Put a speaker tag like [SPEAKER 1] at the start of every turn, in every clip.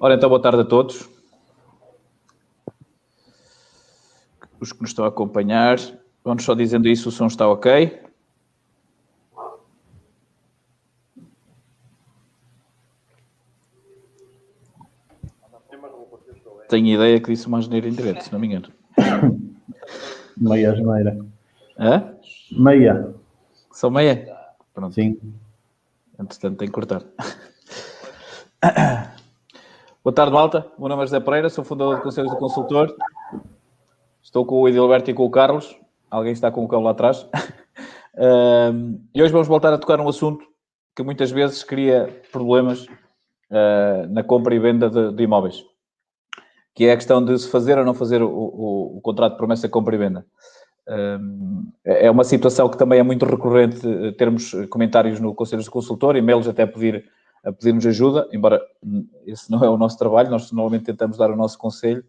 [SPEAKER 1] Ora, então, boa tarde a todos. Os que nos estão a acompanhar. Vamos só dizendo isso, o som está ok. Tenho ideia que disse uma asneira em direto, se não me engano.
[SPEAKER 2] Meia asneira.
[SPEAKER 1] Hã?
[SPEAKER 2] Meia.
[SPEAKER 1] Só meia? Pronto.
[SPEAKER 2] Sim.
[SPEAKER 1] Entretanto, tem que cortar. Boa tarde, malta. O meu nome é José Pereira, sou fundador do Conselho do Consultor. Estou com o Edilberto e com o Carlos. Alguém está com o cão lá atrás. Um, e hoje vamos voltar a tocar um assunto que muitas vezes cria problemas uh, na compra e venda de, de, imóveis, que é a questão de se fazer ou não fazer o, o, o contrato de promessa de compra e venda. Um, é uma situação que também é muito recorrente eh, termos comentários no Conselho do Consultor, e-mails até pedir, a pedir-nos ajuda, embora esse não é o nosso trabalho, nós normalmente tentamos dar o nosso conselho.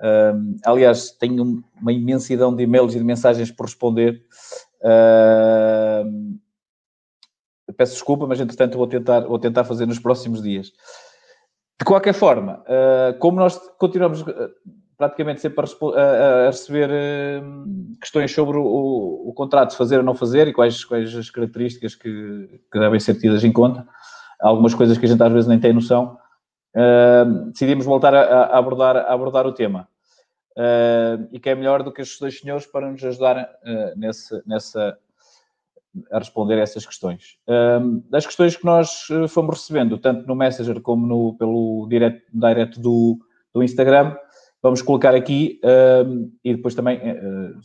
[SPEAKER 1] Um, aliás, tenho uma imensidão de e-mails e de mensagens por responder. Uh, peço desculpa, mas entretanto vou tentar, vou tentar fazer nos próximos dias. De qualquer forma, uh, como nós continuamos uh, praticamente sempre a, a receber questões sobre o, o, o, contrato, fazer ou não fazer e quais, quais as características que, que devem ser tidas em conta, algumas coisas que a gente às vezes nem tem noção, decidimos voltar a, a, abordar, a abordar o tema. Uh, e que é melhor do que estes dois senhores para nos ajudar uh, nesse, nessa, a responder a essas questões. Uh, das questões que nós fomos recebendo, tanto no Messenger como no, pelo direct, direct do, do Instagram, vamos colocar aqui e depois também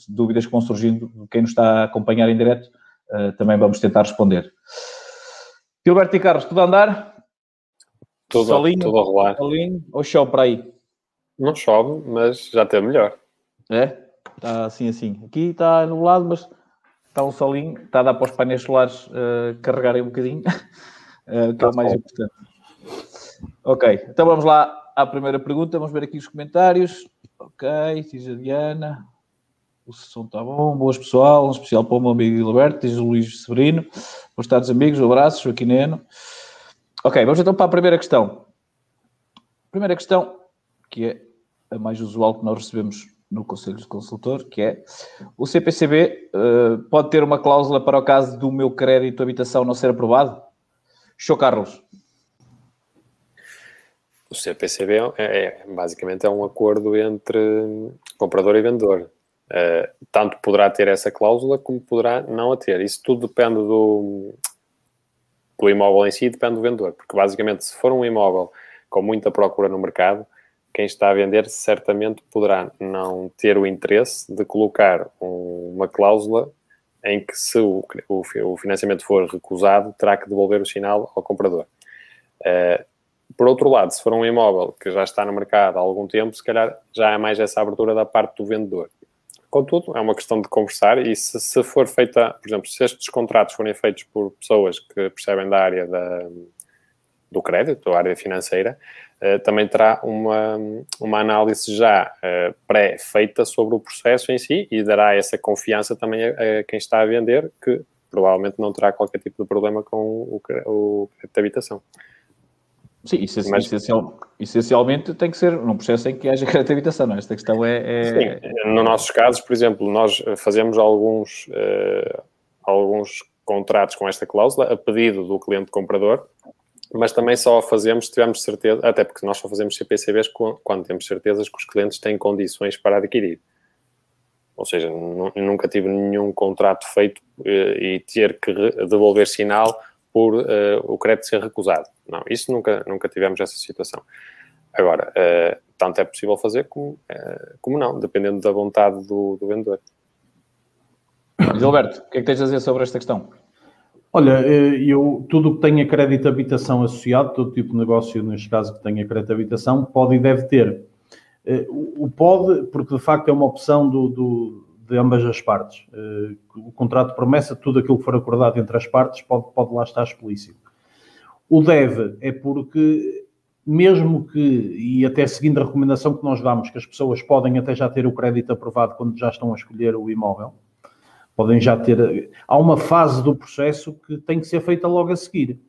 [SPEAKER 1] dúvidas que vão surgindo, quem nos está a acompanhar em direto, também vamos tentar responder. Gilberto e Carlos, tudo a andar?
[SPEAKER 3] Tudo, Solinho, tudo a rolar.
[SPEAKER 1] Solinho ou show para aí?
[SPEAKER 3] Não chove, mas já tem melhor.
[SPEAKER 1] É? Está assim, assim. Aqui está nublado, mas está um solinho. Está a dar para os painéis solares uh, carregarem um bocadinho, uh, que é o mais importante. Ok, então vamos lá à primeira pergunta. Vamos ver aqui os comentários. Ok, diz a Diana. O som está bom. Boas, pessoal. Um especial para o meu amigo Gilberto, diz o Luís Severino. Boas tardes, amigos. Um abraço, Joaquim Neno. Ok, vamos então para a primeira questão. Primeira questão, que é a mais usual que nós recebemos no Conselho de Consultor, que é o CPCB uh, eh, pode ter uma cláusula para o caso do meu crédito habitação não ser aprovado? Show, Carlos.
[SPEAKER 3] O CPCB é, é, basicamente é um acordo entre comprador e vendedor. Uh, tanto poderá ter essa cláusula como poderá não a ter. Isso tudo depende do, do imóvel em si, depende do vendedor. Porque basicamente, se for um imóvel com muita procura no mercado, quem está a vender certamente poderá não ter o interesse de colocar um, uma cláusula em que se o, o, o, financiamento for recusado, terá que devolver o sinal ao comprador. Uh, por outro lado, se for um imóvel que já está no mercado há algum tempo, se calhar já há mais essa abertura da parte do vendedor. Contudo, é uma questão de conversar e se, se for feita, por exemplo, se estes contratos forem feitos por pessoas que percebem da área da, do crédito, da área financeira, eh, também terá uma, uma análise já uh, pré-feita sobre o processo em si e dará essa confiança também a, a, quem está a vender, que provavelmente não terá qualquer tipo de problema com o, o crédito de habitação.
[SPEAKER 1] Sim, isso, Mas, essencial, essencialmente tem que ser num processo em que haja crédito de habitação, não é? Esta questão é... é...
[SPEAKER 3] Sim, no nossos casos, por exemplo, nós fazemos alguns, uh, alguns contratos com esta cláusula a pedido do cliente comprador, mas também só fazemos se tivermos certeza, até porque nós só fazemos CPCBs quando temos certezas que os clientes têm condições para adquirir. Ou seja, nunca tive nenhum contrato feito eh, e ter que devolver sinal por uh, o crédito ser recusado. Não, isso nunca, nunca tivemos essa situação. Agora, uh, tanto é possível fazer como, uh, como não, dependendo da vontade do, do vendedor.
[SPEAKER 1] Gilberto, o que é que tens a dizer sobre esta questão?
[SPEAKER 2] Olha, eu, tudo o que tenha crédito de habitação associado, todo tipo de negócio, neste caso, que tenha crédito de habitação, pode e deve ter. O pode, porque de facto é uma opção do, do, de ambas as partes. Eh, o contrato promessa, tudo aquilo que for acordado entre as partes, pode, pode lá estar explícito. O deve é porque, mesmo que, e até seguindo a recomendação que nós damos, que as pessoas podem até já ter o crédito aprovado quando já estão a escolher o imóvel, podem já ter. Há uma fase do processo que tem que ser feita logo a seguir.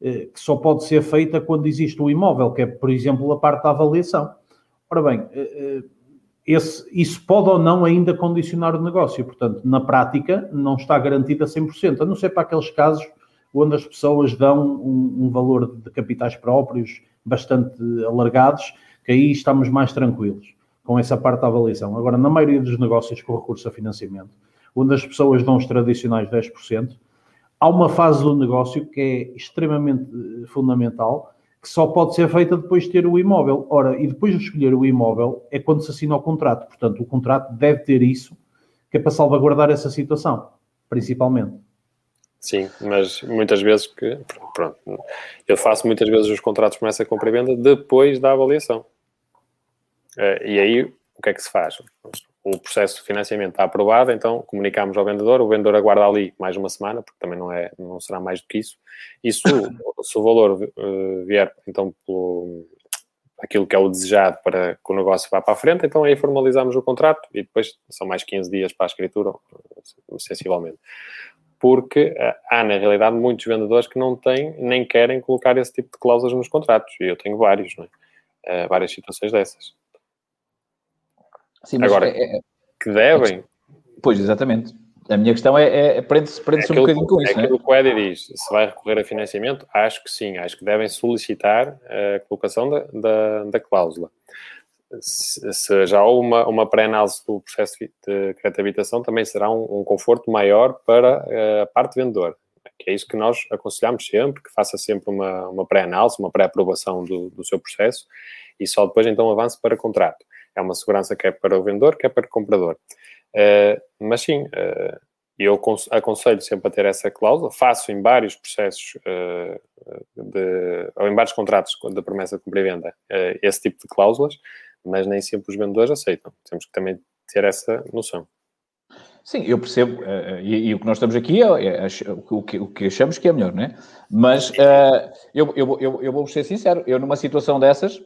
[SPEAKER 2] que só pode ser feita quando existe o imóvel, que é, por exemplo, a parte da avaliação. Ora bem, esse, isso pode ou não ainda condicionar o negócio. Portanto, na prática, não está garantido a 100%, a não ser para aqueles casos onde as pessoas dão um, um valor de capitais próprios bastante alargados, que aí estamos mais tranquilos com essa parte da avaliação. Agora, na maioria dos negócios com recurso a financiamento, onde as pessoas dão os tradicionais 10%, há uma fase do negócio que é extremamente eh, fundamental, que só pode ser feita depois de ter o imóvel. Ora, e depois de escolher o imóvel é quando se assina o contrato. Portanto, o contrato deve ter isso, que é para salvaguardar essa situação, principalmente.
[SPEAKER 3] Sim, mas muitas vezes que pronto, eu faço muitas vezes os contratos com essa compra e venda depois da avaliação. Eh, e aí o que é que se faz? O processo de financiamento está aprovado, então comunicamos ao vendedor, o vendedor aguarda ali mais uma semana, porque também não, é, não será mais do que isso. E se, se o valor uh, vier então pelo aquilo que é o desejado para que o negócio vá para a frente, então aí formalizamos o contrato e depois são mais 15 dias para a escritura, sensivelmente porque eh, há, na realidade, muitos vendedores que não têm nem querem colocar esse tipo de cláusulas nos contratos. E eu tenho vários, é? Uh, várias situações dessas. Sim, Agora, é, é, que devem.
[SPEAKER 1] Pois, exatamente. A minha questão é, é, é prende-se prende, -se, um bocadinho com isso. É
[SPEAKER 3] aquilo que o Edi diz: se vai recorrer a financiamento, acho que sim, acho que devem solicitar a colocação da, da, da cláusula se já há uma, uma pré-análise do processo de crédito de habitação, também será um, um conforto maior para eh, a parte vendedora. Que é isso que nós aconselhamos sempre, que faça sempre uma, uma pré-análise, uma pré-aprovação do, do seu processo e só depois então avance para contrato. É uma segurança que é para o vendedor, que é para o comprador. Uh, mas sim, uh, eu aconselho sempre a ter essa cláusula. Faço em vários processos, uh, de, ou em vários contratos da promessa de compra e venda, esse tipo de cláusulas, mas nem sempre os vendedores aceitam. Temos que também ter essa noção.
[SPEAKER 1] Sim, eu percebo, e, o que nós estamos aqui é, é, o, que, achamos que é melhor, não é? Mas eu vou ser sincero, eu numa situação dessas,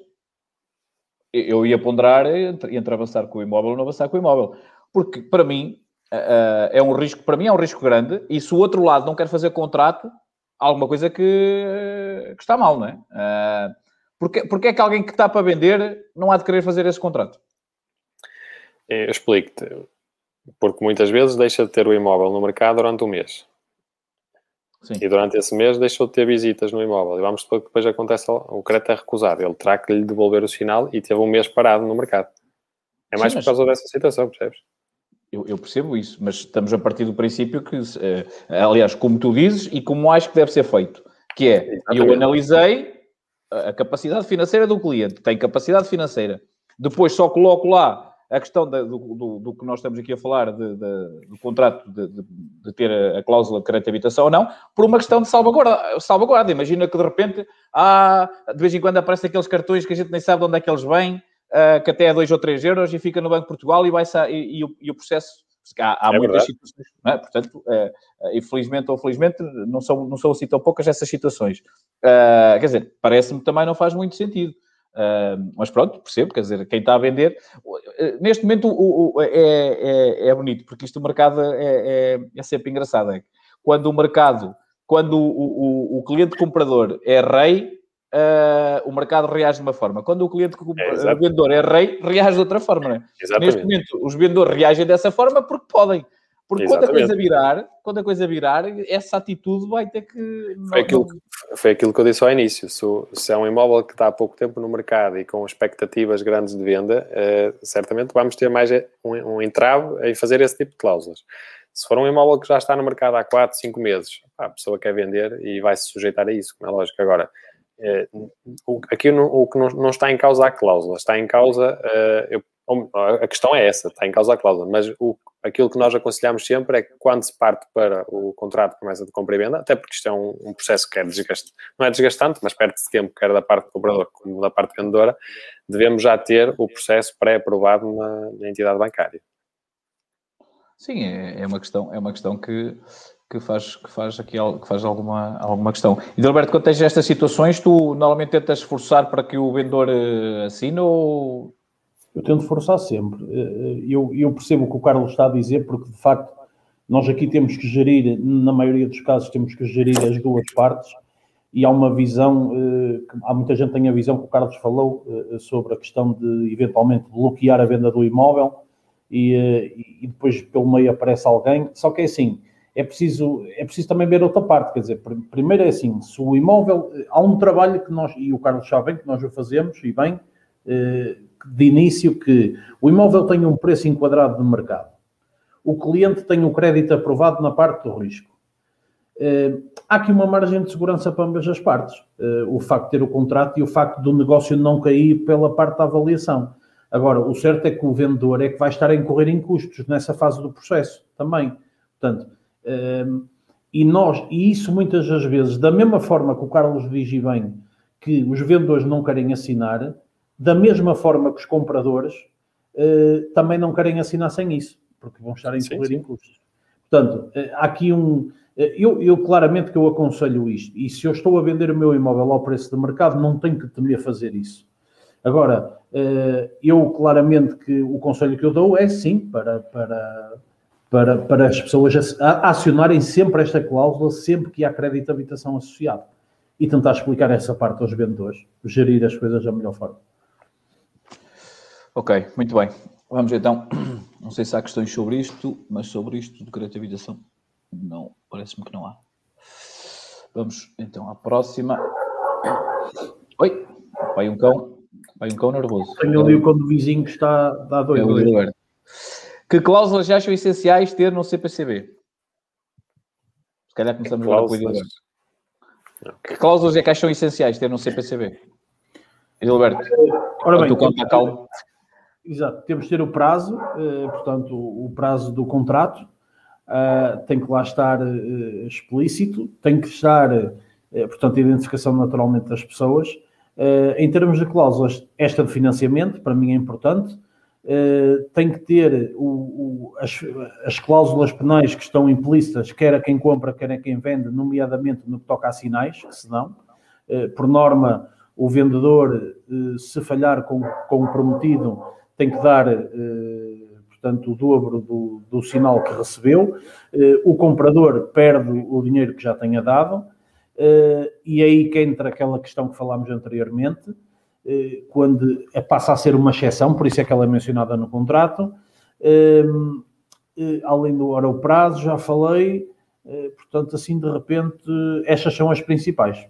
[SPEAKER 1] eu ia ponderar entre, entre avançar com o imóvel ou não avançar com o imóvel. Porque, para mim, uh, é um risco, para mim é um risco grande, e se o outro lado não quer fazer contrato, há alguma coisa que, que está mal, não é? Porquê, porquê é que alguém que está para vender não há de querer fazer esse contrato?
[SPEAKER 3] Eu explico-te. Porque muitas vezes deixa de ter o imóvel no mercado durante um mês. Sim. E durante esse mês deixou de ter visitas no imóvel. E vamos supor que depois acontece, o crédito é recusado. Ele terá que lhe devolver o sinal e teve um mês parado no mercado. É mais Sim, por causa dessa situação, percebes?
[SPEAKER 1] Eu, eu, percebo isso, mas estamos a partir do princípio que, eh, aliás, como tu dizes e como acho que deve ser feito, que é, Exatamente. eu analisei, a capacidade financeira do cliente, tem capacidade financeira. Depois só coloco lá a questão do, do, do, que nós estamos aqui a falar, de, de, do contrato de, de, ter a, cláusula de crédito de habitação ou não, por uma questão de salvaguarda. salvaguarda. Imagina que de repente, há, de vez em quando aparecem aqueles cartões que a gente nem sabe de onde é que eles vêm, uh, que até é 2 ou 3 euros e fica no Banco de Portugal e, vai e, e, o, e o processo Há, há é muitas verdade. situações, é? portanto, é, infelizmente ou felizmente, não são, não são assim tão poucas essas situações. Uh, quer dizer, parece-me que também não faz muito sentido. Uh, mas pronto, percebo, quer dizer, quem está a vender. Neste momento o, o, é, é, é, bonito, porque isto o mercado é, é, é sempre engraçado. É quando o mercado, quando o, o, cliente comprador é rei, uh, o mercado reage de uma forma. Quando o cliente, é, o vendedor é rei, reage de outra forma. É? Neste momento, os vendedores reagem dessa forma porque podem. Porque quando a coisa virar, quando a coisa virar, essa atitude vai ter que.
[SPEAKER 3] Foi aquilo, foi aquilo que eu disse ao início. Se, se, é um imóvel que está há pouco tempo no mercado e com expectativas grandes de venda, uh, certamente vamos ter mais um, um entrave em fazer esse tipo de cláusulas. Se for um imóvel que já está no mercado há 4, 5 meses, a pessoa quer vender e vai se sujeitar a isso, como é lógico. Agora, é, aqui o que não, está em causa a cláusula, está em causa, eh, eu, a questão é essa, está em causa a cláusula, mas o, aquilo que nós aconselhamos sempre é que quando se parte para o contrato de promessa de compra e venda, até porque isto é um, um processo que é desgastante, não é desgastante, mas perde-se tempo, quer da parte do comprador como da parte vendedora, devemos já ter o processo pré-aprovado na, na entidade bancária.
[SPEAKER 1] Sim, é, é, uma questão, é uma questão que, que faz, que faz aqui que faz alguma, alguma questão. E, Alberto, quando tens estas situações, tu normalmente tentas forçar para que o vendedor eh, assine ou...
[SPEAKER 2] Eu tento forçar sempre. Eh, eh, eu, eu percebo o que o Carlos está a dizer, porque, de facto, nós aqui temos que gerir, na maioria dos casos, temos que gerir as duas partes, e há uma visão, há muita gente tem a visão que o Carlos falou sobre a questão de eventualmente bloquear a venda do imóvel e, e depois pelo meio aparece alguém. Só que é assim, é preciso, é preciso também ver outra parte, quer dizer, primeiro é assim, se o imóvel, há um trabalho que nós, e o Carlos sabe bem, que nós o fazemos, e bem, de início que o imóvel tem um preço enquadrado no mercado. O cliente tem o crédito aprovado na parte do risco. há aqui uma margem de segurança para ambas as partes. o facto de ter o contrato e o facto do negócio não cair pela parte da avaliação. Agora, o certo é que o vendedor é que vai estar a incorrer em custos nessa fase do processo também. Portanto, e nós, e isso muitas das vezes, da mesma forma que o Carlos diz bem, que os vendedores não querem assinar, da mesma forma que os compradores uh, também não querem assinar sem isso, porque vão estar a incorrer em custos. Portanto, uh, há aqui um. Uh, eu, eu, claramente que eu aconselho isto, e se eu estou a vender o meu imóvel ao preço de mercado, não tenho que temer fazer isso. Agora, eu claramente que o conselho que eu dou é sim, para, para, para, para as pessoas acionarem sempre esta cláusula, sempre que há crédito de habitação associado. E tentar explicar essa parte aos vendedores, gerir as coisas da melhor forma.
[SPEAKER 1] Ok, muito bem. Vamos então, não sei se há questões sobre isto, mas sobre isto de habitação, não, parece-me que não há. Vamos então à próxima. Oi, pai um cão, pai um cão nervoso.
[SPEAKER 2] Tenho ali o cão do vizinho que está a dois. É
[SPEAKER 1] que cláusulas já acham essenciais ter no CPCB? Se calhar começamos agora com o Edilberto. Que cláusulas é que acham essenciais ter no CPCB? Edilberto,
[SPEAKER 2] Ora bem, conta calmo. Exato, temos de ter o prazo, eh, portanto, o prazo do contrato uh, tem que lá estar uh, explícito, tem que estar, portanto, a identificação naturalmente das pessoas. em termos de cláusulas, esta de financiamento, para mim é importante, tem que ter o, o, as, as, cláusulas penais que estão implícitas, quer a quem compra, quer a quem vende, nomeadamente no que toca a sinais, que senão, uh, por norma, o vendedor, se falhar com, com o prometido, tem que dar, portanto, o dobro do, do, sinal que recebeu, o comprador perde o dinheiro que já tenha dado, e é aí que entra aquela questão que falámos anteriormente, eh, quando passa a ser uma exceção, por isso é que ela é mencionada no contrato. Eh, além do hora o prazo, já falei, eh, portanto, assim de repente, estas são as principais.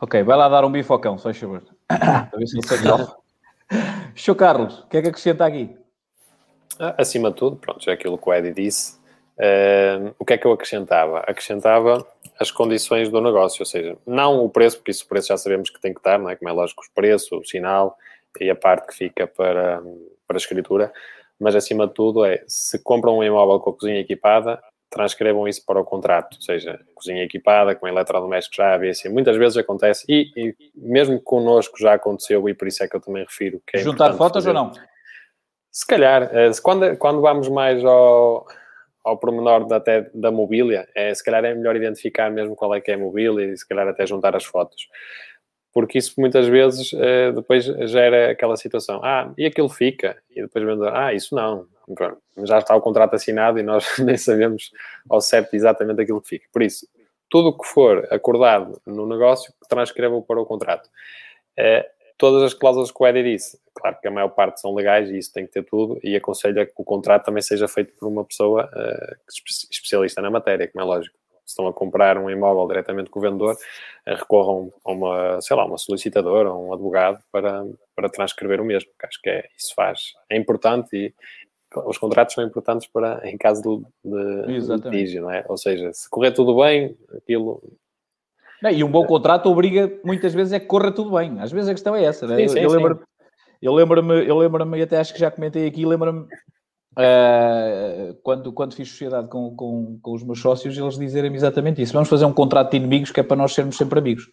[SPEAKER 1] Ok, vai lá dar um bifocão, só favor. Ver se Show Carlos, o que é que acrescenta aqui?
[SPEAKER 3] Ah, acima de tudo, pronto, já é aquilo que o Eddie disse, uh, o que é que eu acrescentava? Acrescentava as condições do negócio, ou seja, não o preço, porque isso o preço já sabemos que tem que estar, não é? Como é lógico, o preço, o sinal e a parte que fica para, para a escritura, mas acima de tudo é, se compram um imóvel com a cozinha equipada, transcrevam isso para o contrato, ou seja, cozinha equipada, com eletrodomésticos já havia assim, muitas vezes acontece, e, e, mesmo connosco já aconteceu, e por isso é que eu também refiro que é
[SPEAKER 1] Juntar fotos fazer, ou não?
[SPEAKER 3] Se calhar, eh, quando, quando vamos mais ao ao pormenor da, até da mobília, é, se calhar é melhor identificar mesmo qual é que é a mobília e se calhar até juntar as fotos. Porque isso muitas vezes é, depois gera aquela situação. Ah, e aquilo fica? E depois vendo, ah, isso não. Já está o contrato assinado e nós nem sabemos ao certo exatamente aquilo que fica. Por isso, tudo o que for acordado no negócio, transcrevam para o contrato. É, todas as cláusulas que o Eddie disse. Claro que a maior parte são legais e isso tem que ter tudo, e aconselho a que o contrato também seja feito por uma pessoa uh, especialista na matéria, como é lógico. Se estão a comprar um imóvel diretamente com o vendedor, uh, recorram a uma, sei lá, uma solicitadora um advogado para, para transcrever o mesmo, que acho que é, isso faz, é importante e os contratos são importantes para, em caso de, de litígio, não é? Ou seja, se correr tudo bem, aquilo
[SPEAKER 1] não, e um bom contrato obriga muitas vezes é que corra tudo bem. Às vezes a questão é essa. Né? Sim, sim, eu, lembro, eu lembro-me, eu lembro-me, e até acho que já comentei aqui, lembro-me uh, quando, quando fiz sociedade com, com, com os meus sócios, eles dizerem-me exatamente isso. Vamos fazer um contrato de inimigos que é para nós sermos sempre amigos.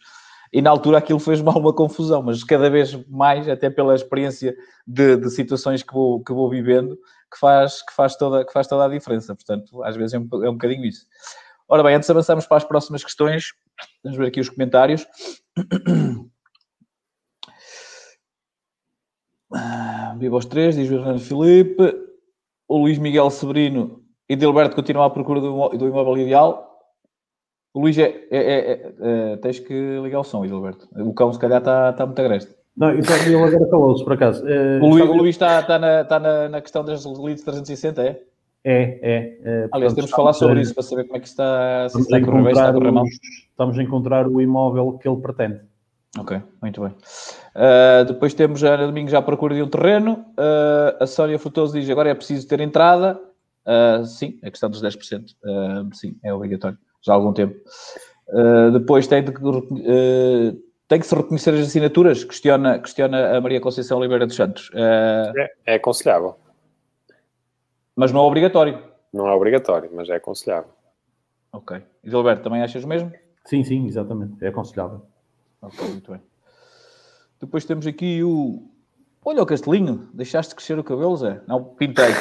[SPEAKER 1] E na altura aquilo fez mal uma confusão, mas cada vez mais, até pela experiência de, de situações que vou, que vou vivendo, que faz, que, faz toda, que faz toda a diferença. Portanto, às vezes é um, é um bocadinho isso. Ora bem, antes de avançarmos para as próximas questões, vamos ver aqui os comentários. Ah, viva os três, diz o Fernando Filipe. O Luís Miguel Severino e Dilberto continuam à procura do, imóvel ideal. O Luís é, é, é, é, Tens que ligar o som, Edilberto. O cão, se calhar, está tá muito agreste.
[SPEAKER 2] Não, então ele agora calou-se, por acaso.
[SPEAKER 1] o Luís, o Luís está, está, na, está na, na questão das leads 360, é?
[SPEAKER 2] É, é. é
[SPEAKER 1] Aliás, temos de falar sobre isso para saber como é que está,
[SPEAKER 2] se está a correr bem, está a correr mal. Estamos a encontrar o imóvel que ele pretende.
[SPEAKER 1] Ok, muito bem. Uh, depois temos a Ana Domingos já à procura de um terreno. Uh, a Sónia Frutoso diz agora é preciso ter entrada. Uh, sim, a questão dos 10%. sim, é obrigatório, já há algum tempo. depois tem, de, tem que se reconhecer as assinaturas, questiona, questiona a Maria Conceição Oliveira dos Santos.
[SPEAKER 3] É, é aconselhável.
[SPEAKER 1] Mas não é obrigatório.
[SPEAKER 3] Não é obrigatório, mas é aconselhável.
[SPEAKER 1] Ok. E Gilberto, também achas o mesmo?
[SPEAKER 2] Sim, sim, exatamente. É aconselhável.
[SPEAKER 1] Ok, muito bem. Depois temos aqui o. Olha o Castelinho, deixaste crescer o cabelo, Zé? Não, pintei.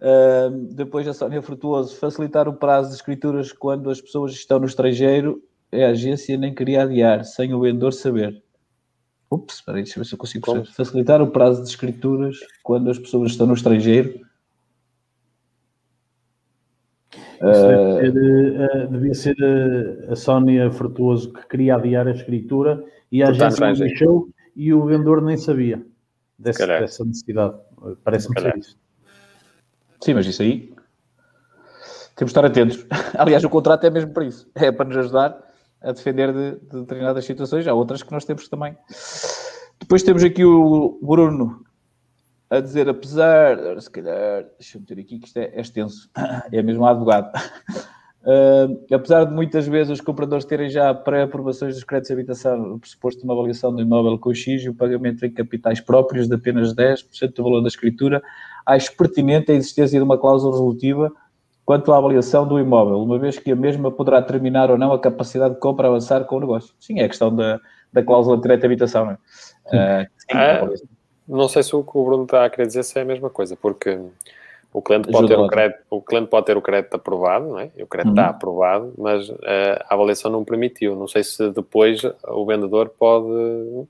[SPEAKER 1] uh, depois a Sónia Frutuoso, facilitar o prazo de escrituras quando as pessoas estão no estrangeiro, a agência nem queria adiar, sem o vendedor saber. Ups, espera aí, deixa eu ver se eu consigo perceber. Facilitar o prazo de escrituras quando as pessoas estão no estrangeiro.
[SPEAKER 2] Uh, ser, uh, devia ser uh, a Sónia Frutuoso que queria adiar a escritura e a agência não deixou e o vendedor nem sabia dessa, dessa necessidade. Parece-me ser isso.
[SPEAKER 1] Sim, mas isso aí temos de estar atentos. Aliás, o contrato é mesmo para isso. É para nos ajudar a defender de, de determinadas situações. Há outras que nós temos também. Depois temos aqui o Bruno a dizer, apesar, se calhar, deixa-me ter aqui que isto é, é extenso, é mesmo advogado. Uh, apesar de muitas vezes os compradores terem já pré-aprovações dos créditos de habitação, pressuposto de uma avaliação do imóvel com X e o pagamento em capitais próprios de apenas 10% do valor da escritura, acho pertinente a existência de uma cláusula resolutiva quanto à avaliação do imóvel, uma vez que a mesma poderá terminar ou não a capacidade de compra avançar com o negócio. Sim, é a questão da, da cláusula de direito de habitação, não é? Uh, sim,
[SPEAKER 3] é, não sei se o que o Bruno está a querer dizer se é a mesma coisa, porque o cliente pode, ter o, crédito, o cliente pode ter o crédito aprovado, não é? E o crédito uhum. está aprovado, mas uh, a avaliação não permitiu. Não sei se depois o vendedor pode.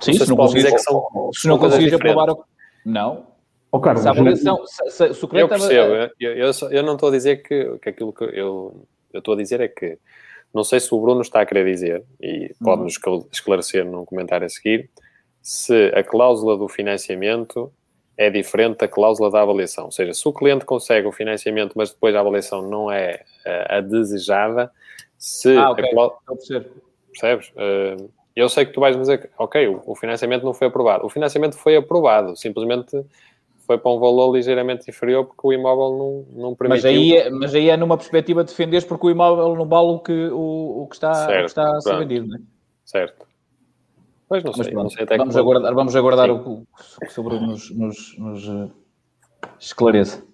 [SPEAKER 1] Sim, se, se, não pode dizer que são. Se não conseguir aprovar. Não,
[SPEAKER 2] Oh, Carlos, se,
[SPEAKER 1] avaliação, se, se, se o
[SPEAKER 3] eu percebo, eu, eu, eu, não estou a dizer que, que aquilo que eu, eu estou a dizer é que não sei se o Bruno está a querer dizer, e pode-nos uhum. esclarecer num comentário a seguir, se a cláusula do financiamento é diferente da cláusula da avaliação. Ou seja, se o cliente consegue o financiamento, mas depois a avaliação não é uh, a desejada, se
[SPEAKER 1] ah, okay.
[SPEAKER 3] a cláusula... Percebes? Uh, eu sei que tu vais dizer que, ok, o, o financiamento não foi aprovado. O financiamento foi aprovado, simplesmente foi para um valor ligeiramente inferior porque o imóvel não, não permitiu.
[SPEAKER 1] Mas aí, é, mas aí é numa perspectiva de defender porque o imóvel não vale o que, o, o que está, certo, o que está a ser vendido, não é?
[SPEAKER 3] Certo. Pois não sei, não sei até
[SPEAKER 1] vamos, aguardar, vamos aguardar o que sobre nos, nos, nos uh, esclareça.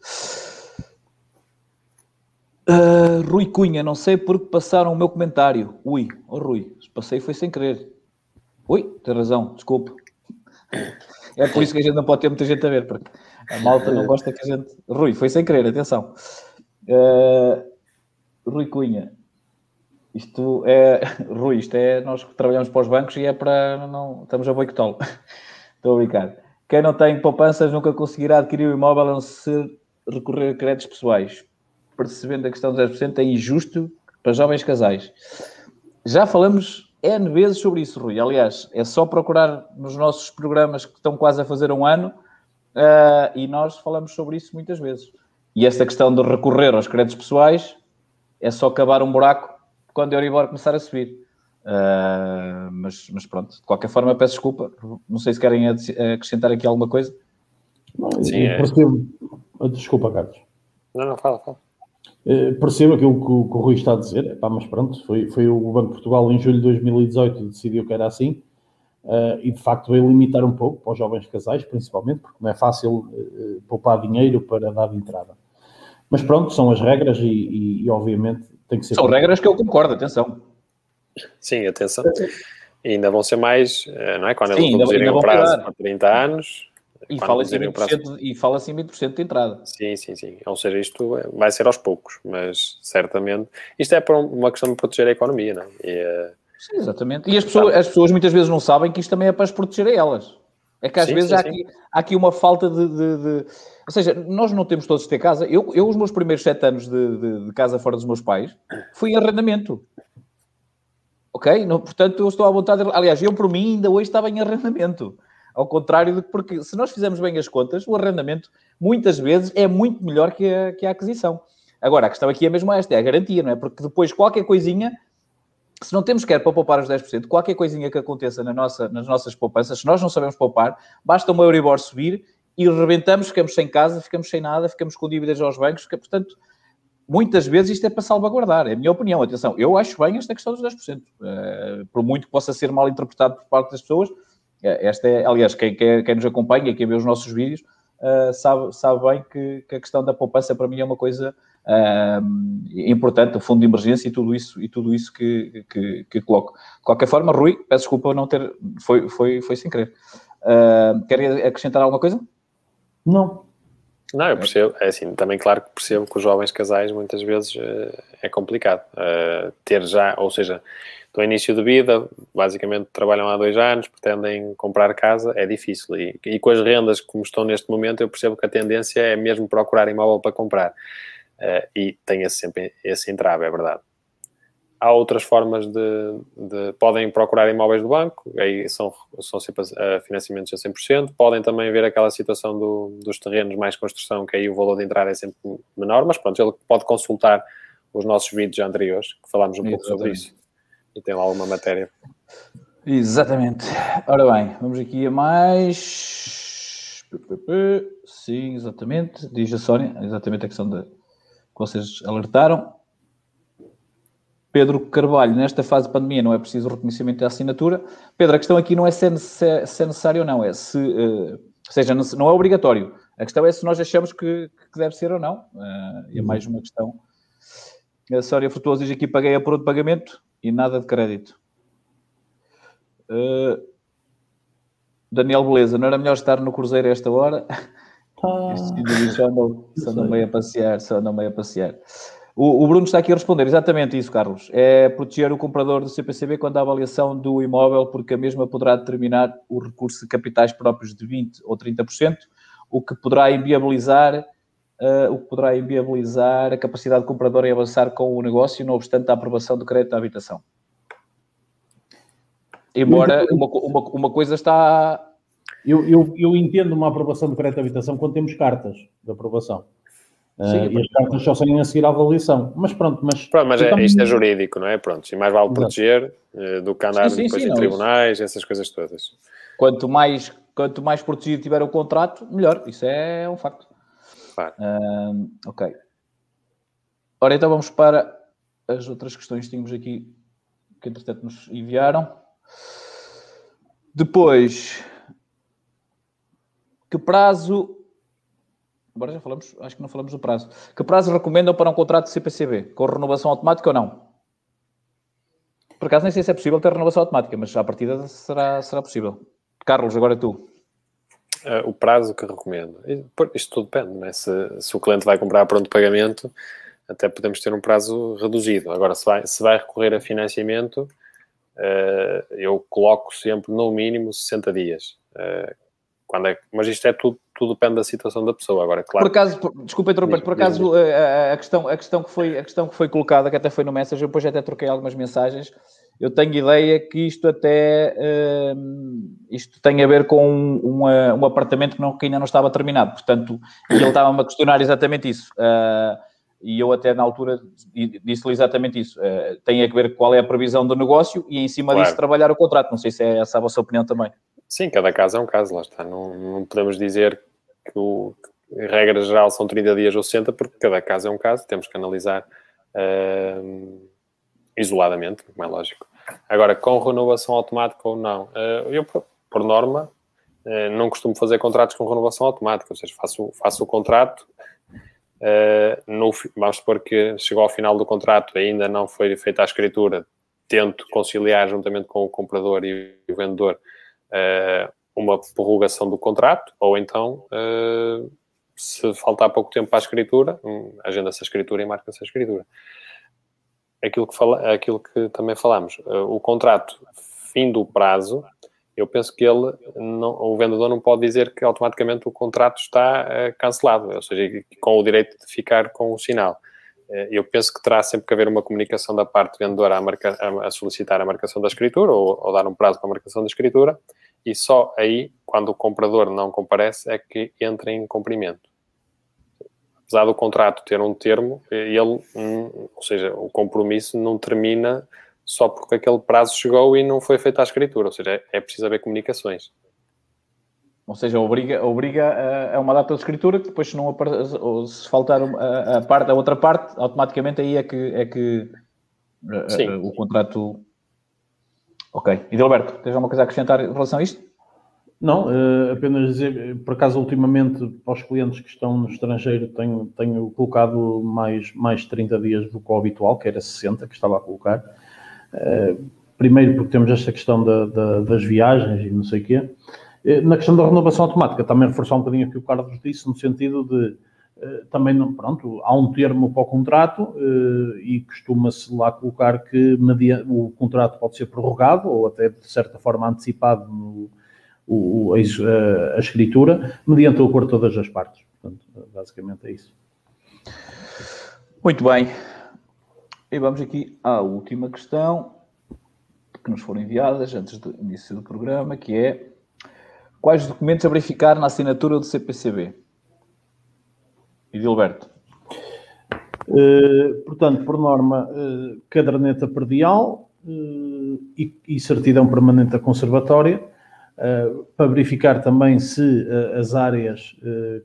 [SPEAKER 1] Uh, Rui Cunha, não sei porque passaram o meu comentário. Ui, oh Rui, passei foi sem querer. Ui, tem razão, desculpe. É por isso que a gente não pode ter muita gente a ver, porque a malta não gosta que a gente. Rui, foi sem querer, atenção. Uh, Rui Cunha, isto é. Rui, isto é. Nós trabalhamos para os bancos e é para. Não, estamos a boicotá-lo. Estou a brincar. Quem não tem poupanças nunca conseguirá adquirir o imóvel a não ser recorrer a créditos pessoais. Percebendo a questão dos 10% é injusto para jovens casais. Já falamos N vezes sobre isso, Rui. Aliás, é só procurar nos nossos programas que estão quase a fazer um ano uh, e nós falamos sobre isso muitas vezes. E esta questão de recorrer aos créditos pessoais é só acabar um buraco quando a Euribor começar a subir. Uh, mas, mas, pronto, de qualquer forma, peço desculpa. Não sei se querem acrescentar aqui alguma coisa.
[SPEAKER 2] Não, Sim, é... percebo... Desculpa, Carlos.
[SPEAKER 3] Não, não, fala, fala.
[SPEAKER 2] Uh, percebo aquilo que o, que o Rui está a dizer, Epá, mas pronto, foi, foi o Banco de Portugal em julho de 2018 que decidiu que era assim uh, e de facto veio limitar um pouco para os jovens casais, principalmente, porque não é fácil uh, poupar dinheiro para dar de entrada. Mas pronto, são as regras e, e, e obviamente tem que ser.
[SPEAKER 1] São regras que eu concordo, atenção.
[SPEAKER 3] Sim, atenção. E ainda vão ser mais, não é? Quando eles reduzirem o prazo para 30 anos,
[SPEAKER 1] e fala-se em, prazo... e fala em 20% de entrada.
[SPEAKER 3] Sim, sim, sim. Ou seja, isto vai ser aos poucos, mas certamente. Isto é para uma questão de proteger a economia, não é? E,
[SPEAKER 1] uh... Sim, exatamente. E as pessoas, as pessoas muitas vezes não sabem que isto também é para as proteger a elas. É que às sim, vezes sim, há, aqui, há, aqui, uma falta de, de, de, Ou seja, nós não temos todos de ter casa. Eu, eu os meus primeiros sete anos de, de, casa fora dos meus pais, fui em arrendamento. Ok? No, portanto, eu estou à vontade. De... Aliás, eu, por mim, ainda hoje estava em arrendamento. Ao contrário de porque, se nós fizermos bem as contas, o arrendamento, muitas vezes, é muito melhor que a, que a aquisição. Agora, a questão aqui é mesmo esta, é a garantia, não é? Porque depois qualquer coisinha, se não temos quer para poupar os 10%, qualquer coisinha que aconteça na nossa, nas nossas poupanças, se nós não sabemos poupar, basta uma Euribor subir e rebentamos, ficamos sem casa, ficamos sem nada, ficamos com dívidas aos bancos, que, portanto, muitas vezes isto é para salvaguardar, é a minha opinião. Atenção, eu acho bem esta questão dos 10%, uh, eh, por muito que possa ser mal interpretado por parte das pessoas, esta é, aliás, quem, quem, nos acompanha, quem vê os nossos vídeos, uh, sabe, sabe bem que, que, a questão da poupança para mim é uma coisa uh, importante, o fundo de emergência e tudo isso, e tudo isso que, que, que, coloco. De qualquer forma, Rui, peço desculpa não ter, foi, foi, foi sem querer. Uh, querem acrescentar alguma coisa?
[SPEAKER 2] Não.
[SPEAKER 3] Não, eu percebo. É assim, também claro que percebo que os jovens casais muitas vezes uh, é complicado. Uh, ter já, ou seja, do início de vida, basicamente trabalham há dois anos, pretendem comprar casa, é difícil. E, e, com as rendas como estão neste momento, eu percebo que a tendência é mesmo procurar imóvel para comprar. Uh, e tem esse, sempre esse entrave, é verdade. Há outras formas de, de, Podem procurar imóveis do banco, aí são, são sempre uh, financiamentos a 100%. Podem também ver aquela situação do, dos terrenos mais construção, que aí o valor de entrada é sempre menor, mas pronto, ele pode consultar os nossos vídeos anteriores, que falámos um pouco sobre isso. E tem lá alguma matéria.
[SPEAKER 1] Exatamente. Ora bem, vamos aqui a mais. Sim, exatamente. Diz a Sónia, exatamente a questão de, que vocês alertaram. Pedro Carvalho, nesta fase de pandemia não é preciso reconhecimento da assinatura. Pedro, a questão aqui não é se é, se é necessário ou não, é se, uh, ou seja, não é obrigatório. A questão é se nós achamos que, que deve ser ou não. Uh, e é mais uma questão. A Sória Frutuoso diz aqui, paguei a por de pagamento e nada de crédito. Uh, Daniel Beleza, não era melhor estar no Cruzeiro a esta hora? Ah. Só andam, só andam meio a passear, só andam meio a passear. O, o, Bruno está aqui a responder exatamente isso, Carlos. É proteger o comprador do CPCB quando a avaliação do imóvel, porque a mesma poderá determinar o recurso de capitais próprios de 20% ou 30%, o que poderá inviabilizar, uh, o que poderá inviabilizar a capacidade do comprador em avançar com o negócio, não obstante a aprovação do crédito à habitação. Embora uma, uma, uma coisa está.
[SPEAKER 2] Eu, eu, eu entendo uma aprovação do crédito à habitação quando temos cartas de aprovação. Sim, uh, e as cartas só saem a seguir à avaliação. Mas pronto, mas.
[SPEAKER 3] Pronto, mas é, isto é jurídico, não é? Pronto, e mais vale proteger uh, do que andar sim, sim, depois sim, em não, tribunais, isso. essas coisas todas.
[SPEAKER 1] Quanto mais, quanto mais protegido tiver o contrato, melhor. Isso é um facto. Claro. Uh, ok. Ora, então vamos para as outras questões que tínhamos aqui, que entretanto nos enviaram. Depois, que prazo Agora já falamos, acho que não falamos do prazo. Que prazo recomendam para um contrato de CPCB? Com renovação automática ou não? Por acaso nem sei se é possível ter renovação automática, mas à partida será, será possível. Carlos, agora tu.
[SPEAKER 3] Uh, o prazo que recomendo. Isto tudo depende, não é? Se, se o cliente vai comprar pronto pagamento, até podemos ter um prazo reduzido. Agora, se vai, se vai recorrer a financiamento, uh, eu coloco sempre no mínimo 60 dias. Uh, quando é, mas isto é tudo, tudo depende da situação da pessoa. Agora, claro.
[SPEAKER 1] Por acaso, por, desculpa interromper, por acaso a, a, questão, a, questão que foi, a questão que foi colocada, que até foi no Messenger, depois até troquei algumas mensagens. Eu tenho ideia que isto até uh, isto tem a ver com um, um apartamento que, não, que, ainda não estava terminado. Portanto, ele estava-me a questionar exatamente isso. Uh, e eu até na altura disse-lhe exatamente isso. Uh, tem a ver qual é a previsão do negócio e em cima claro. disso trabalhar o contrato. Não sei se é essa a vossa opinião também.
[SPEAKER 3] Sim, cada caso é um caso, lá está. Não, não podemos dizer que, o, que regra geral são 30 dias ou 60, porque cada caso é um caso, temos que analisar uh, isoladamente, como é lógico. Agora, com renovação automática ou não, uh, eu, por, por norma, uh, não costumo fazer contratos com renovação automática, ou seja, faço, faço o contrato, no, vamos supor que chegou ao final do contrato, ainda não foi feita a escritura, tento conciliar juntamente com o comprador e o vendedor uh, uma prorrogação do contrato, ou então, uh, se faltar pouco tempo para a escritura, um, agenda-se a escritura e marca-se a escritura. Aquilo que, fala, aquilo que também falamos, uh, o contrato, fim do prazo, eu penso que ele, não, o vendedor não pode dizer que automaticamente o contrato está cancelado, ou seja, com o direito de ficar com o sinal. Uh, eu penso que terá sempre que haver uma comunicação da parte vendedora a, marca, a, solicitar a marcação da escritura ou, ou, dar um prazo para a marcação da escritura e só aí, quando o comprador não comparece, é que entra em cumprimento. Apesar do contrato ter um termo, ele, um, ou seja, o compromisso não termina só porque aquele prazo chegou e não foi feita a escritura, ou seja, é, é preciso haver comunicações.
[SPEAKER 1] Ou seja, obriga, obriga a, a uma data de escritura que depois se não ou se faltar a, a, parte, a outra parte, automaticamente aí é que, é que a, o contrato. Ok. E Alberto, tens alguma coisa a acrescentar em relação a isto?
[SPEAKER 2] Não, uh, apenas dizer, por acaso, ultimamente, para os clientes que estão no estrangeiro, tenho, tenho colocado mais, mais 30 dias do que o habitual, que era 60, que estava a colocar. Eh, primeiro porque temos esta questão da, da, das viagens e não sei o quê. Eh, na questão da renovação automática, também reforçar um bocadinho o que o Carlos disse, no sentido de eh, também, pronto, há um termo para o contrato e costuma-se lá colocar que o contrato pode ser prorrogado ou até, de certa forma, antecipado no, o, a, a, escritura, mediante o acordo de todas as partes. Portanto, basicamente é isso.
[SPEAKER 1] Muito bem. E vamos aqui à última questão que nos foram enviadas antes do início do programa, que é quais documentos a verificar na assinatura do CPCB? Edilberto.
[SPEAKER 2] Uh, portanto, por norma, uh, caderneta perdial uh, e, e, certidão permanente da conservatória, para verificar também se as áreas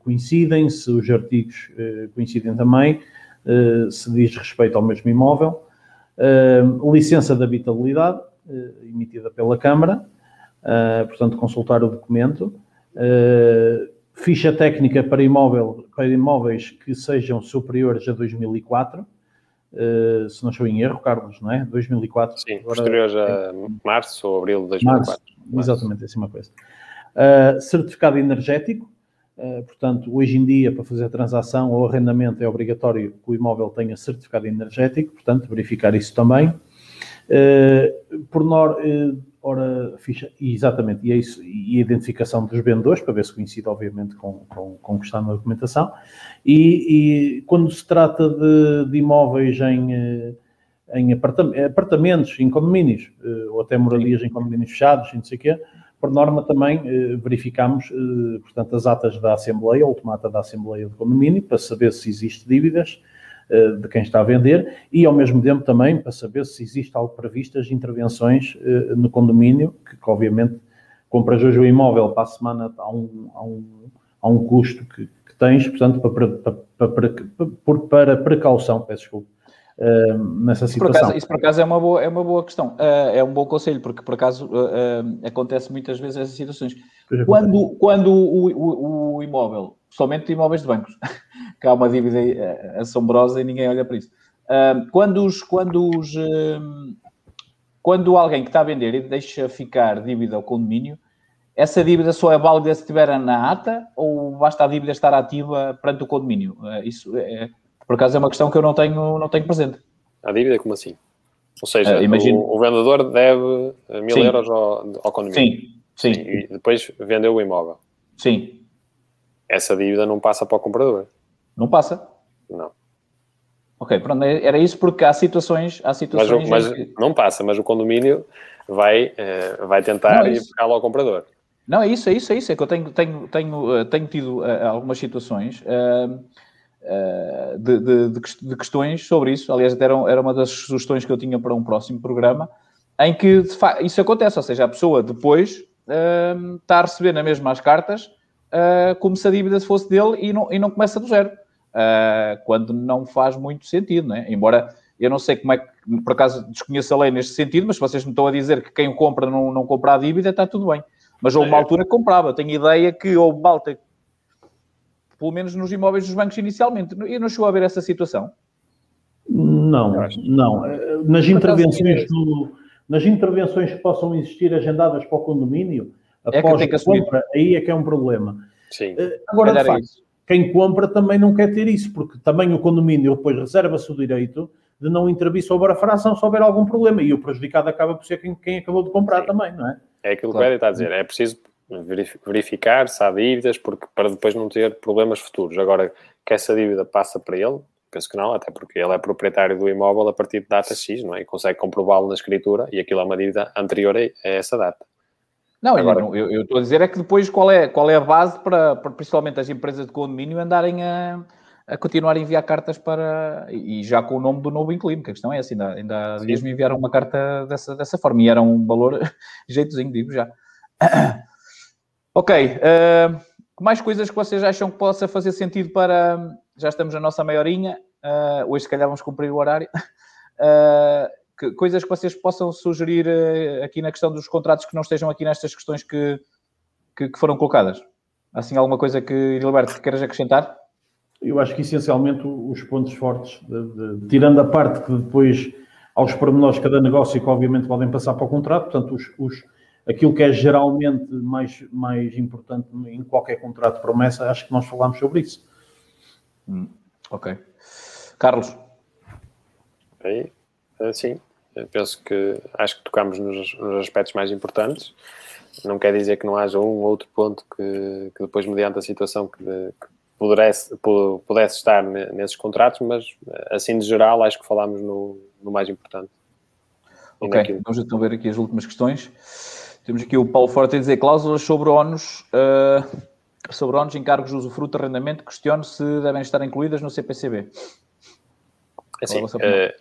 [SPEAKER 2] coincidem, se os artigos coincidem também, eh, se diz respeito ao mesmo imóvel, eh, licença de habitabilidade eh, emitida pela Câmara, portanto, consultar o documento, ficha técnica para, imóvel, para imóveis que sejam superiores a 2004, se não estou em erro, Carlos, não é? 2004.
[SPEAKER 3] Sim, agora, posteriores a março ou abril de 2004.
[SPEAKER 2] Março, exatamente, é assim uma coisa. Uh, certificado energético, eh, portanto, hoje em dia, para fazer transação ou arrendamento, é obrigatório que o imóvel tenha certificado energético, portanto, verificar isso também. Uh, por nor, uh, ora, ficha, exatamente, e é isso, e a identificação dos vendedores, para ver se coincide, obviamente, com, com, com o que está na documentação. E, e quando se trata de, de imóveis em, em apartamentos, em condomínios, ou até moradias em condomínios fechados, não sei o quê, por norma, também eh, verificamos, eh, portanto, as atas da Assembleia, última ata da Assembleia do condomínio, para saber se existe dívidas eh, de quem está a vender e, ao mesmo tempo, também para saber se existe algo previsto as intervenções eh, no condomínio, que, que, obviamente, compras hoje o imóvel para a semana há um, há um, há um custo que, que tens, portanto, para, para, para, para, para precaução, peço desculpa uh, nessa situação.
[SPEAKER 1] Por acaso, isso por acaso é uma boa, é uma boa questão, uh, é um bom conselho, porque por acaso uh, acontece muitas vezes essas situações. Quando, quando o, o, o, imóvel, somente imóveis de bancos, que há uma dívida assombrosa e ninguém olha para isso. quando os, quando os quando alguém que está a vender e deixa ficar dívida ao condomínio, essa dívida só é válida se estiver na ata ou basta a dívida estar ativa perante o condomínio? Isso é, por acaso é uma questão que eu não tenho, não tenho presente.
[SPEAKER 3] A dívida, como assim? Ou seja, imagino... o, o, vendedor deve eh, mil sim. euros ao, ao condomínio.
[SPEAKER 1] Sim, sim.
[SPEAKER 3] E depois vendeu o imóvel.
[SPEAKER 1] Sim.
[SPEAKER 3] Essa dívida não passa para o comprador.
[SPEAKER 1] Não passa?
[SPEAKER 3] Não.
[SPEAKER 1] Ok, pronto, é, era isso porque há situações... Há situações
[SPEAKER 3] mas, mas não passa, mas o condomínio vai, uh, vai tentar não, ir buscar ao comprador.
[SPEAKER 1] Não, é isso, é isso, é isso. É que eu tenho, tenho, tenho, tenho tido uh, algumas situações... Uh, eh, de, de, de, questões sobre isso. Aliás, era, era uma das sugestões que eu tinha para um próximo programa, em que isso acontece, ou seja, a pessoa depois uh, está a receber na mesma as cartas uh, como se a dívida fosse dele e não, e não começa do zero, uh, quando não faz muito sentido, não é? Embora eu não sei como é que, por acaso desconheço a lei neste sentido, mas vocês me estão a dizer que quem compra não, não compra a dívida, está tudo bem. Mas houve uma altura que comprava. Tenho ideia que houve malta pelo menos nos imóveis dos bancos inicialmente. E não chegou a haver essa situação?
[SPEAKER 2] Não, não. Nas intervenções, do, nas intervenções que possam existir agendadas para o condomínio, é após que a compra, aí é que é um problema.
[SPEAKER 3] Sim.
[SPEAKER 2] Eh, agora, de facto, quem compra também não quer ter isso, porque também o condomínio depois reserva-se o direito de não intervir sobre a fração se houver algum problema. E o prejudicado acaba por ser quem, quem acabou de comprar Sim. também, não é?
[SPEAKER 3] É aquilo claro. que o Eddie está a dizer. É preciso verificar se há dívidas, porque para depois não ter problemas futuros. Agora, que essa dívida passa para ele, penso que não, até porque ele é proprietário do imóvel a partir de data X, não é? E consegue comprová-lo na escritura e aquilo é uma dívida anterior a essa data.
[SPEAKER 1] Não, Agora, eu, eu, estou a dizer é que depois qual é, qual é a base para, para principalmente as empresas de condomínio andarem a, a continuar a enviar cartas para. E já com o nome do novo inquilino, que a questão é essa, ainda, ainda há dias me enviaram uma carta dessa, dessa forma e era um valor jeitozinho, digo já. ok. Uh, mais coisas que vocês acham que possa fazer sentido para. Já estamos na nossa maiorinha, uh, hoje se calhar vamos cumprir o horário. Uh, que, coisas que vocês possam sugerir uh, aqui na questão dos contratos que não estejam aqui nestas questões que, que, que foram colocadas? Assim, alguma coisa que, Gilberto, queiras acrescentar?
[SPEAKER 2] Eu acho que essencialmente os pontos fortes, de, de, tirando a parte que depois, aos pormenores de cada negócio, que obviamente podem passar para o contrato, portanto, os, os, aquilo que é geralmente mais, mais importante em qualquer contrato de promessa, acho que nós falámos sobre isso.
[SPEAKER 1] Hum, ok. Carlos?
[SPEAKER 3] Bem, eh, sim, eu penso que acho que tocamos nos, nos, aspectos mais importantes. Não quer dizer que não haja um ou outro ponto que, que depois, mediante a situação, que, que pudesse, pudesse estar nesses contratos, mas assim de geral acho que falámos no, no mais importante.
[SPEAKER 1] Ok, vamos então ver aqui as últimas questões. Temos aqui o Paulo Forte a dizer cláusulas sobre ONUs, uh, sobre ONUs, encargos de usufruto, arrendamento, questiono se devem estar incluídas no CPCB.
[SPEAKER 3] Assim, é,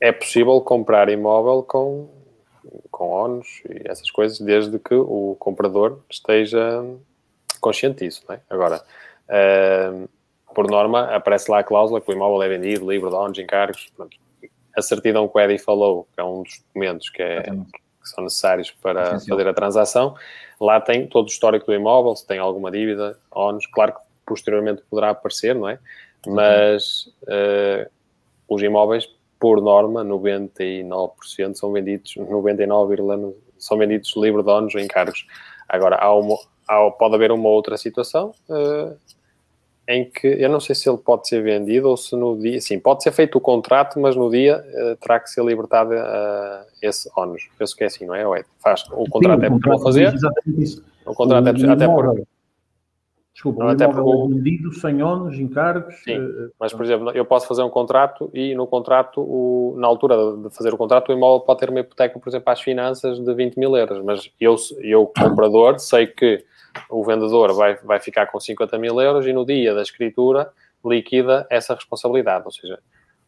[SPEAKER 3] é possível comprar imóvel com, com ONUs e essas coisas, desde que o comprador esteja consciente disso. É? Agora, uh, por norma, aparece lá a cláusula que o imóvel é vendido, livre de ONUs, encargos. Pronto. A certidão que o Eddie falou, que é um dos documentos que, é, que são necessários para fazer a transação, lá tem todo o histórico do imóvel, se tem alguma dívida, ONUs, claro que posteriormente poderá aparecer, não é? Mas uh, os imóveis, por norma, 99% são vendidos, 99, são vendidos livre de ONUs ou encargos. Agora, há, uma, há pode haver uma outra situação uh, em que eu não sei se ele pode ser vendido ou se no dia, sim, pode ser feito o contrato, mas no dia uh, terá que ser libertado uh, esse ónus. Penso que é assim, não é? é faz, o contrato sim, é possível fazer. O contrato o é até por.
[SPEAKER 2] Desculpa, não, até porque é vendido sem ónus, encargos.
[SPEAKER 3] Sim, uh, mas por exemplo, eu posso fazer um contrato e no contrato, o, na altura de fazer o contrato, o imóvel pode ter uma hipoteca, por exemplo, às finanças de 20 mil euros, mas eu, eu comprador, sei que o vendedor vai, vai ficar com 50 mil euros e no dia da escritura liquida essa responsabilidade. Ou seja,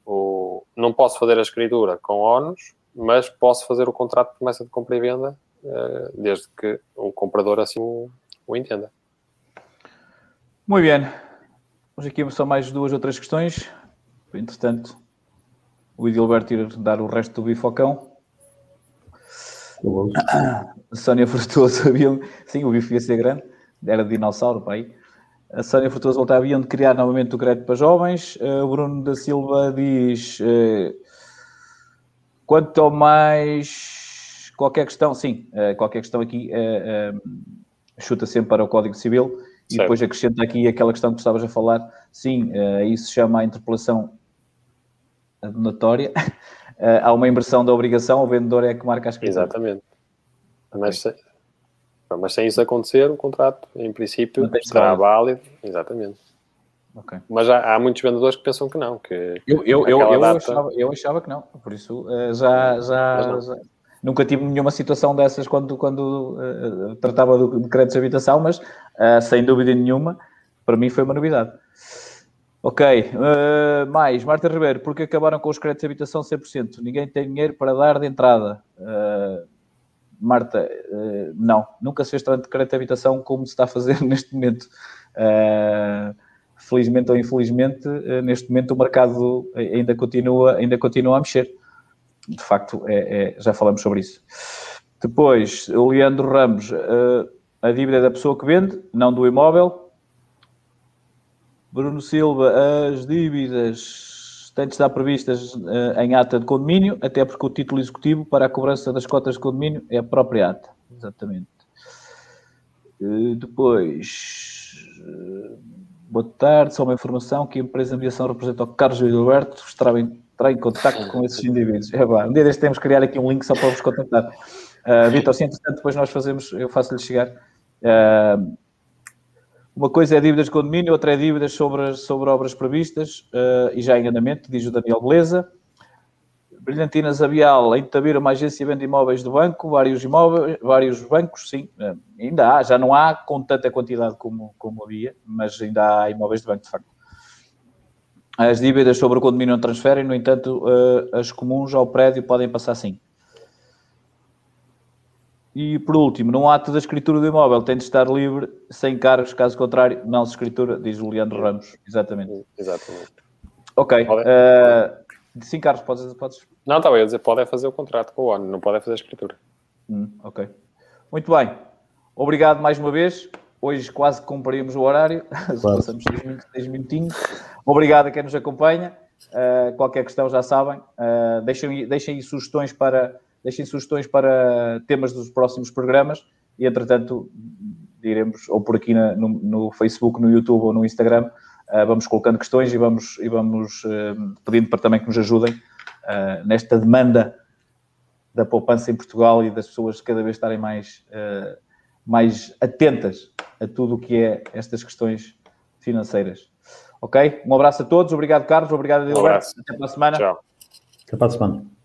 [SPEAKER 3] o, não posso fazer a escritura com ónus, mas posso fazer o contrato de promessa de compra e venda uh, desde que o comprador assim o, o entenda.
[SPEAKER 1] Muito bem. Vamos aqui só mais duas ou três questões. Entretanto, o Edilberto ir dar o resto do bifocão. A Sónia Frutuoso havia. Sim, o bife ia ser grande, era de dinossauro para aí. A Sónia Frutuoso voltava haviam de criar novamente o crédito para jovens. Uh, o Bruno da Silva diz: uh, quanto mais qualquer questão, sim, uh, qualquer questão aqui chuta sempre para o Código Civil e certo. depois acrescenta aqui aquela questão que estavas a falar. Sim, isso se chama a interpelação adonatória. há uma inversão da obrigação, o vendedor é que marca as
[SPEAKER 3] coisas. Exatamente. Mas, se, mas sem isso acontecer, o contrato, em princípio, estará válido. Exatamente. Okay. Mas há, há, muitos vendedores que pensam que não. Que
[SPEAKER 1] eu, eu, eu, eu, data... achava, eu achava que não, por isso uh, já, já, nunca tive nenhuma situação dessas quando, quando uh, tratava de créditos de habitação, mas uh, sem dúvida nenhuma, para mim foi uma novidade. Ok, uh, mais, Marta Ribeiro, porque acabaram com os créditos de habitação 100%? Ninguém tem dinheiro para dar de entrada. Marta, não, nunca se fez tanto crédito de habitação como se está a fazer neste momento. felizmente ou infelizmente, neste momento o mercado ainda continua, ainda continua a mexer. De facto, é, é, já falamos sobre isso. Depois, o Leandro Ramos, a dívida da pessoa que vende, não do imóvel, Bruno Silva, as dívidas têm de estar previstas uh, em ata de condomínio, até porque o título executivo para a cobrança das cotas de condomínio é a própria ata. Exatamente. Uh, depois, boa tarde, só uma informação que a empresa de mediação representa o Carlos Gilberto, estará em, estará em contato com esses indivíduos. É bom, um dia deste temos que criar aqui um link só para vos contactar. Uh, Vitor, sim, entretanto, depois nós fazemos, eu faço-lhe chegar. Uh, uma coisa é dívidas de condomínio, outra é dívidas sobre, sobre obras previstas uh, e já em andamento, diz o Daniel Beleza. Brilhantina Zabial, em Tabira, uma agência vende imóveis do banco, vários imóveis, vários bancos, sim, ainda há, já não há com tanta quantidade como, como havia, mas ainda há imóveis de banco, de facto. As dívidas sobre o condomínio não transferem, no entanto, uh, as comuns ao prédio podem passar sim. E por último, no ato da escritura do imóvel tem de estar livre, sem cargos, caso contrário, não se escritura, diz o Leandro Ramos. Exatamente.
[SPEAKER 3] Exatamente.
[SPEAKER 1] Ok. Uh, sim, Carlos, podes, podes.
[SPEAKER 3] Não, estava a dizer, pode é fazer o contrato com o ONU, não pode é fazer a escritura.
[SPEAKER 1] Hum, ok. Muito bem. Obrigado mais uma vez. Hoje quase cumprimos o horário, claro. passamos 6 minutinhos. Obrigado a quem nos acompanha. Uh, qualquer questão já sabem. Uh, deixem, deixem sugestões para deixem sugestões para temas dos próximos programas e, entretanto, diremos, ou por aqui na, no, no, Facebook, no YouTube ou no Instagram, uh, vamos colocando questões e vamos, e vamos uh, pedindo para também que nos ajudem uh, nesta demanda da poupança em Portugal e das pessoas cada vez estarem mais, mais atentas a tudo o que é estas questões financeiras. Ok? Um abraço a todos, obrigado Carlos, obrigado Adilberto, um até para a semana.
[SPEAKER 3] Tchau.
[SPEAKER 2] Até para a semana.